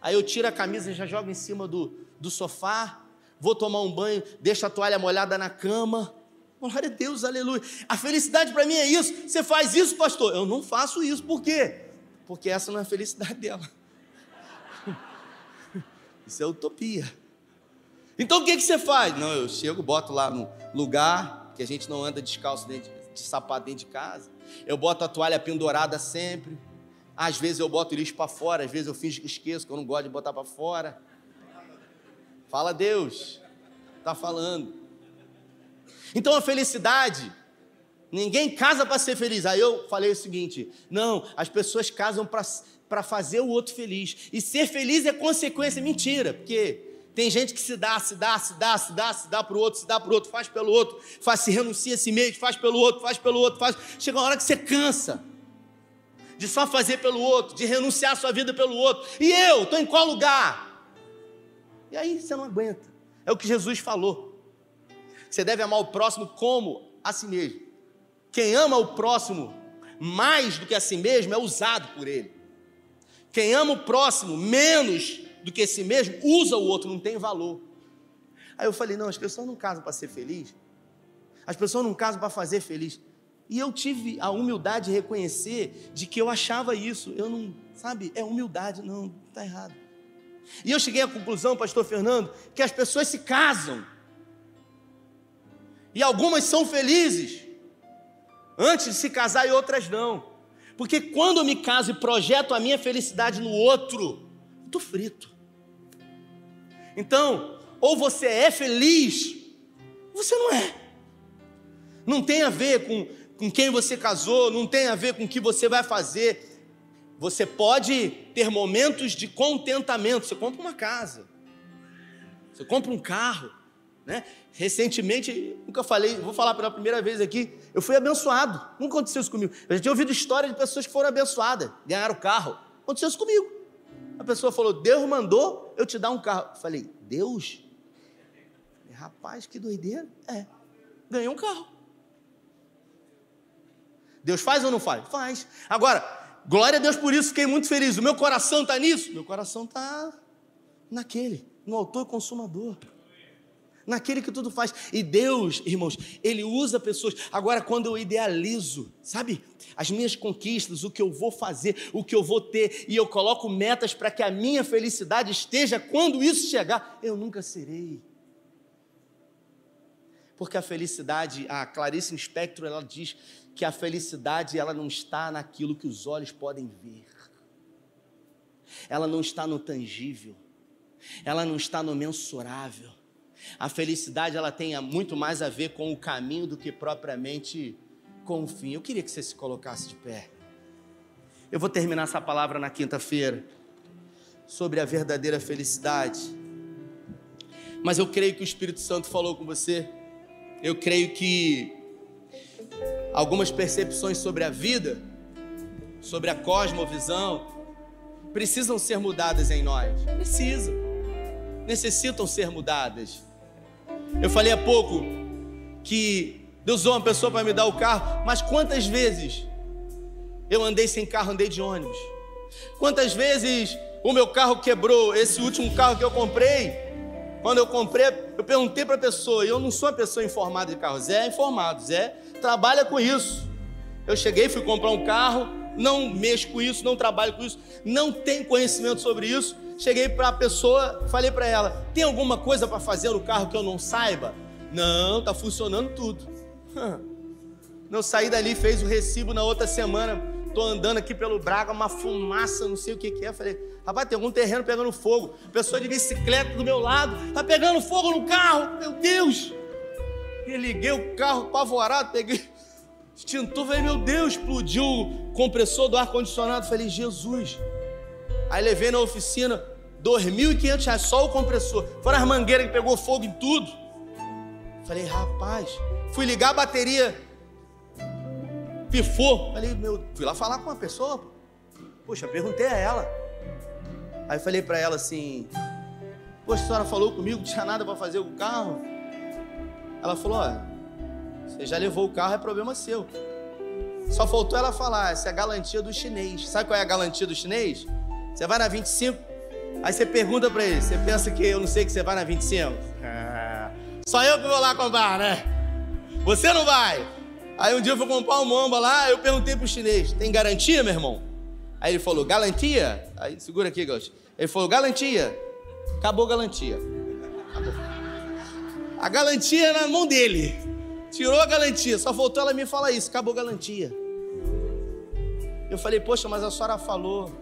Aí eu tiro a camisa e já jogo em cima do, do sofá. Vou tomar um banho, deixo a toalha molhada na cama. Glória a Deus, aleluia. A felicidade para mim é isso. Você faz isso, pastor? Eu não faço isso. Por quê? Porque essa não é a felicidade dela. Isso é utopia. Então o que, que você faz? Não, eu chego, boto lá no lugar que a gente não anda descalço dentro, de sapato dentro de casa. Eu boto a toalha pendurada sempre. Às vezes eu boto o lixo para fora, às vezes eu fingo que esqueço, que eu não gosto de botar para fora. Fala Deus, está falando. Então a felicidade, ninguém casa para ser feliz. Aí eu falei o seguinte: não, as pessoas casam para fazer o outro feliz. E ser feliz é consequência. Mentira, porque tem gente que se dá, se dá, se dá, se dá, se dá para o outro, se dá para o outro, faz pelo outro, faz, se renuncia a si mesmo, faz pelo outro, faz pelo outro, faz. Chega uma hora que você cansa de só fazer pelo outro, de renunciar a sua vida pelo outro. E eu, estou em qual lugar? E aí você não aguenta. É o que Jesus falou. Você deve amar o próximo como a si mesmo. Quem ama o próximo mais do que a si mesmo é usado por ele. Quem ama o próximo menos do que si mesmo, usa o outro, não tem valor. Aí eu falei: não, as pessoas não casam para ser feliz, as pessoas não casam para fazer feliz. E eu tive a humildade de reconhecer de que eu achava isso. Eu não, sabe, é humildade, não, está errado. E eu cheguei à conclusão, pastor Fernando, que as pessoas se casam. E algumas são felizes antes de se casar e outras não. Porque quando eu me caso e projeto a minha felicidade no outro, estou frito. Então, ou você é feliz, ou você não é. Não tem a ver com, com quem você casou, não tem a ver com o que você vai fazer. Você pode ter momentos de contentamento. Você compra uma casa, você compra um carro, né? Recentemente, nunca falei, vou falar pela primeira vez aqui, eu fui abençoado. Nunca aconteceu isso comigo. Eu já tinha ouvido história de pessoas que foram abençoadas, ganharam carro. Aconteceu isso comigo. A pessoa falou: Deus mandou eu te dar um carro. Eu falei: Deus? Rapaz, que doideira. É, ganhei um carro. Deus faz ou não faz? Faz. Agora, glória a Deus por isso, fiquei muito feliz. O meu coração está nisso? Meu coração está naquele, no autor e consumador. Naquele que tudo faz. E Deus, irmãos, Ele usa pessoas. Agora, quando eu idealizo, sabe? As minhas conquistas, o que eu vou fazer, o que eu vou ter, e eu coloco metas para que a minha felicidade esteja quando isso chegar, eu nunca serei. Porque a felicidade, a Clarice Inspector, ela diz que a felicidade ela não está naquilo que os olhos podem ver. Ela não está no tangível. Ela não está no mensurável. A felicidade ela tem muito mais a ver com o caminho do que propriamente com o fim. Eu queria que você se colocasse de pé. Eu vou terminar essa palavra na quinta-feira sobre a verdadeira felicidade. Mas eu creio que o Espírito Santo falou com você. Eu creio que algumas percepções sobre a vida, sobre a cosmovisão, precisam ser mudadas em nós. Precisam. Necessitam ser mudadas. Eu falei há pouco que Deus usou uma pessoa para me dar o carro, mas quantas vezes eu andei sem carro, andei de ônibus? Quantas vezes o meu carro quebrou? Esse último carro que eu comprei, quando eu comprei, eu perguntei para a pessoa, e eu não sou uma pessoa informada de carro, Zé é informado, Zé trabalha com isso. Eu cheguei, fui comprar um carro, não mexo com isso, não trabalho com isso, não tenho conhecimento sobre isso. Cheguei para a pessoa, falei para ela: tem alguma coisa para fazer no carro que eu não saiba? Não, tá funcionando tudo. Não saí dali, fez o recibo na outra semana. Tô andando aqui pelo Braga, uma fumaça, não sei o que, que é. Falei, rapaz, tem algum terreno pegando fogo. Pessoa de bicicleta do meu lado, tá pegando fogo no carro. Meu Deus! E liguei o carro apavorado, peguei extintor, falei, meu Deus, explodiu o compressor do ar-condicionado. Falei, Jesus. Aí levei na oficina, 2.500 reais, só o compressor. Fora as mangueiras que pegou fogo em tudo. Falei, rapaz, fui ligar a bateria, pifou. Falei, meu, fui lá falar com uma pessoa. Poxa, perguntei a ela. Aí falei para ela assim: Poxa, a senhora falou comigo, não tinha nada para fazer com o carro. Ela falou: Ó, você já levou o carro, é problema seu. Só faltou ela falar: essa é a galantia do chinês. Sabe qual é a galantia do chinês? Você vai na 25, aí você pergunta para ele: você pensa que eu não sei que você vai na 25? Ah, só eu que vou lá comprar, né? Você não vai. Aí um dia eu fui comprar um momba lá, eu perguntei pro chinês: tem garantia, meu irmão? Aí ele falou: garantia? Aí segura aqui, Gaucho. Ele falou: garantia. Acabou a garantia. Acabou. A galantia é na mão dele. Tirou a galantia, só faltou ela me falar isso, acabou a galantia. Eu falei, poxa, mas a senhora falou.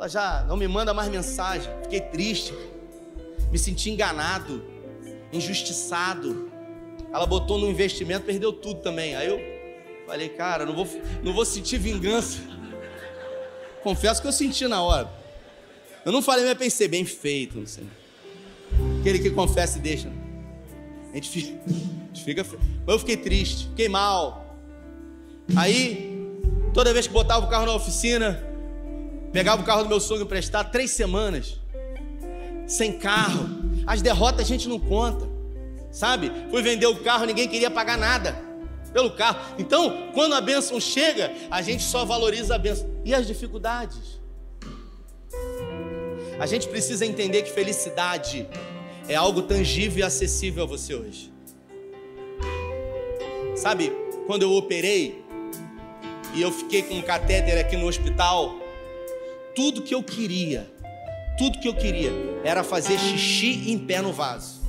Ela já não me manda mais mensagem. Fiquei triste. Me senti enganado, injustiçado. Ela botou no investimento, perdeu tudo também. Aí eu falei, cara, não vou, não vou sentir vingança. Confesso que eu senti na hora. Eu não falei, mas pensei, bem feito, não sei. Aquele que confessa e deixa. A gente fica, a gente fica. Eu fiquei triste, fiquei mal. Aí, toda vez que botava o carro na oficina, pegava o carro do meu sogro emprestado, três semanas, sem carro. As derrotas a gente não conta, sabe? Fui vender o carro, ninguém queria pagar nada pelo carro. Então, quando a bênção chega, a gente só valoriza a bênção. E as dificuldades? A gente precisa entender que felicidade é algo tangível e acessível a você hoje. Sabe, quando eu operei e eu fiquei com um catéter aqui no hospital, tudo que eu queria, tudo que eu queria era fazer xixi em pé no vaso.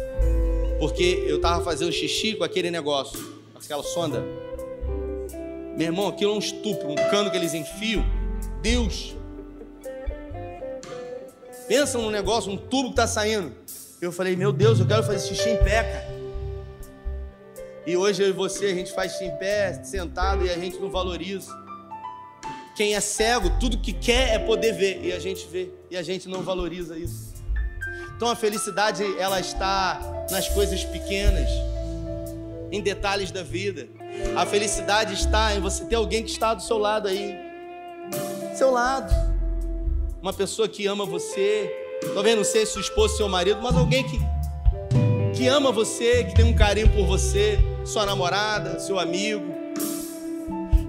Porque eu estava fazendo xixi com aquele negócio, aquela sonda. Meu irmão, aquilo é um estupro, um cano que eles enfiam. Deus. Pensa num negócio, um tubo que está saindo. Eu falei, meu Deus, eu quero fazer xixi em pé, cara. E hoje eu e você, a gente faz xixi em pé, sentado, e a gente não valoriza. Quem é cego, tudo que quer é poder ver, e a gente vê, e a gente não valoriza isso. Então a felicidade, ela está nas coisas pequenas, em detalhes da vida. A felicidade está em você ter alguém que está do seu lado aí. Seu lado. Uma pessoa que ama você. Talvez não seja sua esposa, seu marido, mas alguém que, que ama você, que tem um carinho por você, sua namorada, seu amigo.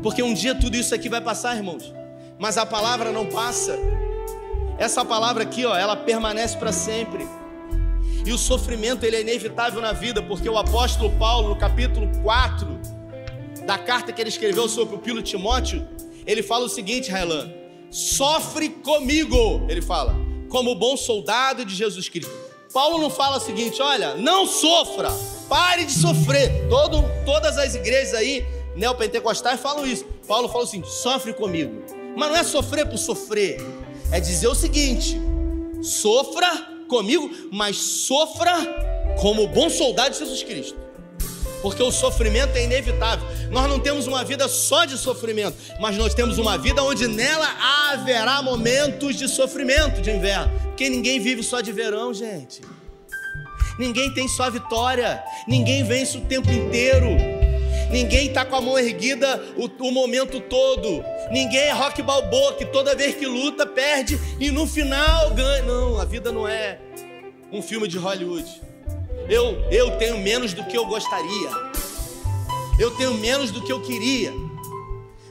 Porque um dia tudo isso aqui vai passar, irmãos. Mas a palavra não passa. Essa palavra aqui, ó, ela permanece para sempre. E o sofrimento ele é inevitável na vida, porque o apóstolo Paulo, no capítulo 4 da carta que ele escreveu sobre o Pilo Timóteo, ele fala o seguinte, Railan: sofre comigo, ele fala, como bom soldado de Jesus Cristo. Paulo não fala o seguinte, olha, não sofra, pare de sofrer. Todo, todas as igrejas aí, neopentecostais, falam isso. Paulo fala seguinte: sofre comigo. Mas não é sofrer por sofrer, é dizer o seguinte: sofra comigo, mas sofra como bom soldado de Jesus Cristo. Porque o sofrimento é inevitável. Nós não temos uma vida só de sofrimento, mas nós temos uma vida onde nela haverá momentos de sofrimento de inverno. Porque ninguém vive só de verão, gente. Ninguém tem só vitória. Ninguém vence o tempo inteiro. Ninguém está com a mão erguida o, o, momento todo. Ninguém é rock balboa que toda vez que luta perde e no final ganha. Não, a vida não é um filme de Hollywood. Eu, eu tenho menos do que eu gostaria. Eu tenho menos do que eu queria.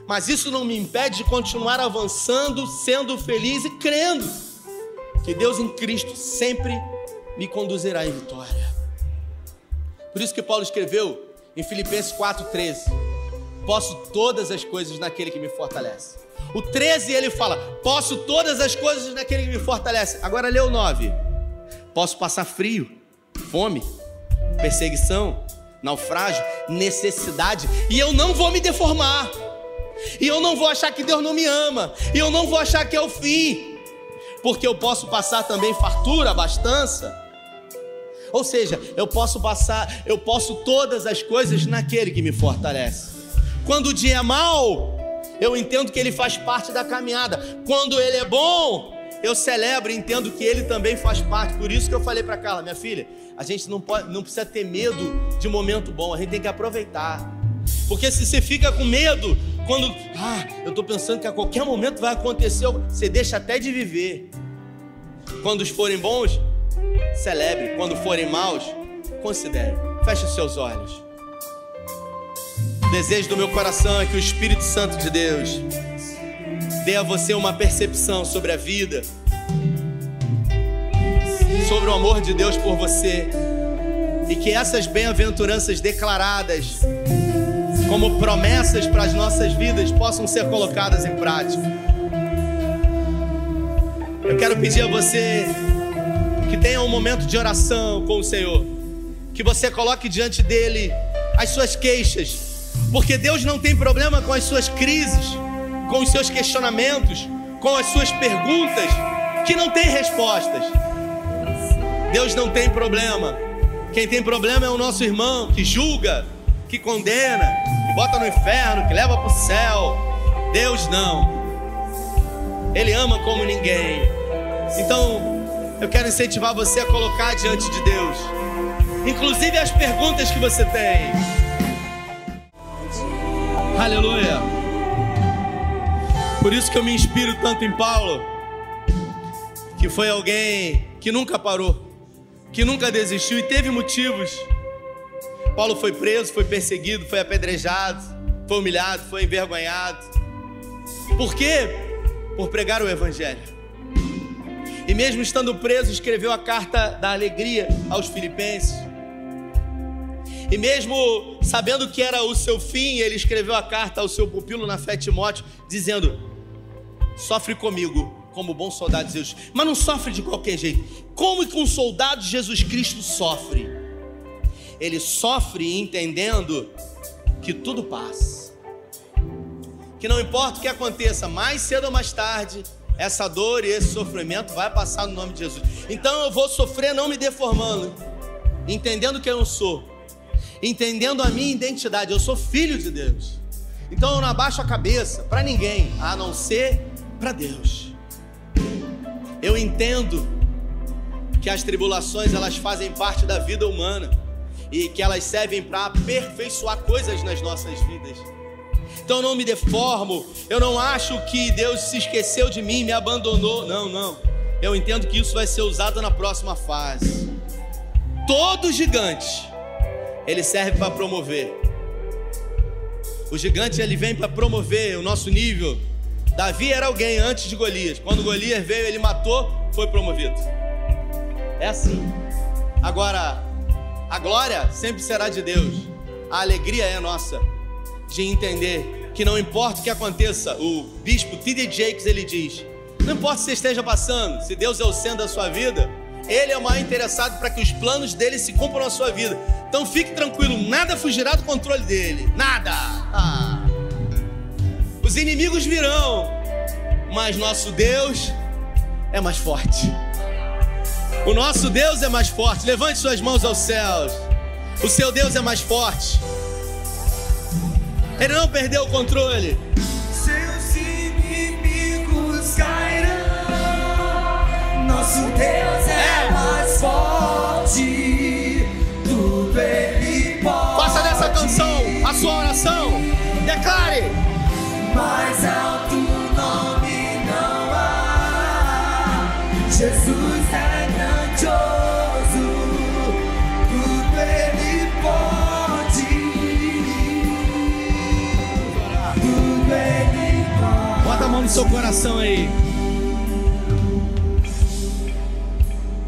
Mas isso não me impede de continuar avançando, sendo feliz e crendo que Deus em Cristo sempre me conduzirá em vitória. Por isso que Paulo escreveu em Filipenses 4,13. Posso todas as coisas naquele que me fortalece. O 13 ele fala: Posso todas as coisas naquele que me fortalece. Agora lê o 9. Posso passar frio, fome, perseguição, naufrágio, necessidade, e eu não vou me deformar. E eu não vou achar que Deus não me ama. E eu não vou achar que é o fim. Porque eu posso passar também fartura, abastança ou seja, eu posso passar, eu posso todas as coisas naquele que me fortalece. Quando o dia é mau, eu entendo que ele faz parte da caminhada. Quando ele é bom, eu celebro e entendo que ele também faz parte. Por isso que eu falei para Carla, minha filha, a gente não, pode, não precisa ter medo de momento bom, a gente tem que aproveitar. Porque se você fica com medo, quando, ah, eu estou pensando que a qualquer momento vai acontecer, você deixa até de viver. Quando os forem bons, Celebre. Quando forem maus, considere. Feche os seus olhos. O desejo do meu coração é que o Espírito Santo de Deus dê a você uma percepção sobre a vida, sobre o amor de Deus por você, e que essas bem-aventuranças declaradas como promessas para as nossas vidas possam ser colocadas em prática. Eu quero pedir a você que tenha um momento de oração com o Senhor, que você coloque diante dele as suas queixas, porque Deus não tem problema com as suas crises, com os seus questionamentos, com as suas perguntas que não têm respostas. Deus não tem problema. Quem tem problema é o nosso irmão que julga, que condena, que bota no inferno, que leva para o céu. Deus não. Ele ama como ninguém. Então, eu quero incentivar você a colocar diante de Deus, inclusive as perguntas que você tem. Aleluia. Por isso que eu me inspiro tanto em Paulo, que foi alguém que nunca parou, que nunca desistiu e teve motivos. Paulo foi preso, foi perseguido, foi apedrejado, foi humilhado, foi envergonhado. Por quê? Por pregar o Evangelho. E mesmo estando preso, escreveu a carta da alegria aos filipenses. E mesmo sabendo que era o seu fim, ele escreveu a carta ao seu pupilo na fé Timóteo, dizendo: Sofre comigo, como bom soldado de Jesus. Mas não sofre de qualquer jeito. Como que um soldado de Jesus Cristo sofre? Ele sofre entendendo que tudo passa. Que não importa o que aconteça, mais cedo ou mais tarde, essa dor e esse sofrimento vai passar no nome de Jesus. Então eu vou sofrer não me deformando, entendendo quem eu sou, entendendo a minha identidade. Eu sou filho de Deus. Então eu não abaixo a cabeça para ninguém, a não ser para Deus. Eu entendo que as tribulações elas fazem parte da vida humana e que elas servem para aperfeiçoar coisas nas nossas vidas. Então não me deformo, eu não acho que Deus se esqueceu de mim, me abandonou. Não, não. Eu entendo que isso vai ser usado na próxima fase. Todo gigante, ele serve para promover. O gigante ele vem para promover o nosso nível. Davi era alguém antes de Golias. Quando Golias veio, ele matou, foi promovido. É assim. Agora, a glória sempre será de Deus. A alegria é nossa de entender que não importa o que aconteça, o bispo T.D. Jakes ele diz: não importa se você esteja passando, se Deus é o centro da sua vida, Ele é o maior interessado para que os planos dele se cumpram na sua vida. Então fique tranquilo, nada fugirá do controle dele, nada. Ah. Os inimigos virão, mas nosso Deus é mais forte. O nosso Deus é mais forte. Levante suas mãos aos céus. O seu Deus é mais forte. Ele não perdeu o controle. Seus inimigos cairão. Nosso Deus é, é. mais forte. Tudo ele pode. Faça dessa canção a sua oração. Declare. Mais alto nome não há. Jesus é no seu coração aí.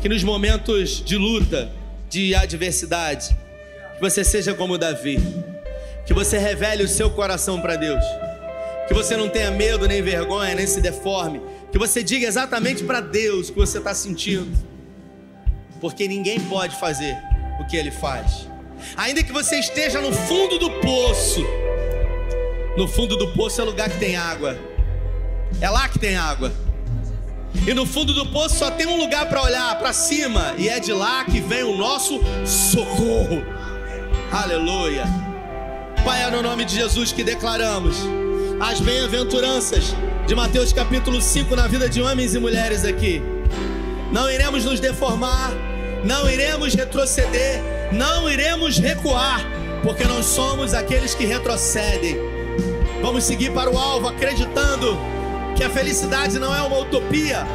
Que nos momentos de luta, de adversidade, que você seja como Davi. Que você revele o seu coração para Deus. Que você não tenha medo, nem vergonha, nem se deforme. Que você diga exatamente para Deus o que você está sentindo. Porque ninguém pode fazer o que ele faz. Ainda que você esteja no fundo do poço. No fundo do poço é lugar que tem água. É lá que tem água. E no fundo do poço só tem um lugar para olhar para cima, e é de lá que vem o nosso socorro. Aleluia. Pai, é no nome de Jesus que declaramos as bem-aventuranças de Mateus capítulo 5 na vida de homens e mulheres aqui. Não iremos nos deformar, não iremos retroceder, não iremos recuar, porque nós somos aqueles que retrocedem. Vamos seguir para o alvo acreditando que a felicidade não é uma utopia,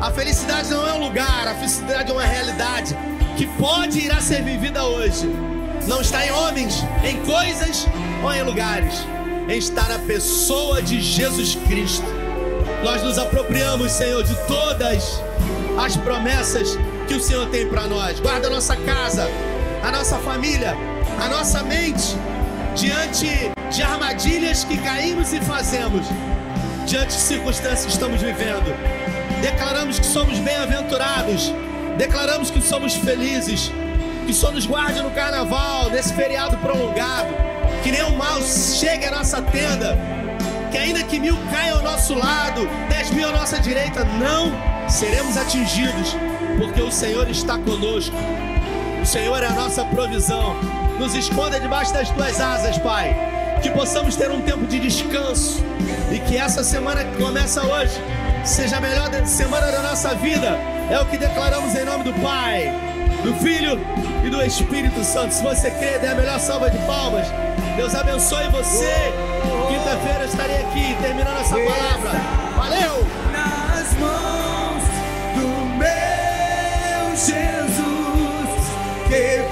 a felicidade não é um lugar, a felicidade é uma realidade que pode ir a ser vivida hoje. Não está em homens, em coisas ou em lugares, está na pessoa de Jesus Cristo. Nós nos apropriamos, Senhor, de todas as promessas que o Senhor tem para nós. Guarda a nossa casa, a nossa família, a nossa mente diante de armadilhas que caímos e fazemos diante de circunstâncias que estamos vivendo. Declaramos que somos bem-aventurados, declaramos que somos felizes, que só nos guarde no carnaval, nesse feriado prolongado, que nenhum mal chegue à nossa tenda, que ainda que mil caiam ao nosso lado, dez mil à nossa direita, não seremos atingidos, porque o Senhor está conosco. O Senhor é a nossa provisão. Nos esconda debaixo das tuas asas, Pai que possamos ter um tempo de descanso e que essa semana que começa hoje seja a melhor semana da nossa vida. É o que declaramos em nome do Pai, do Filho e do Espírito Santo. Se você crê, dê a melhor salva de palmas. Deus abençoe você. Quinta-feira estarei aqui terminando essa palavra. Valeu! Nas mãos do meu Jesus que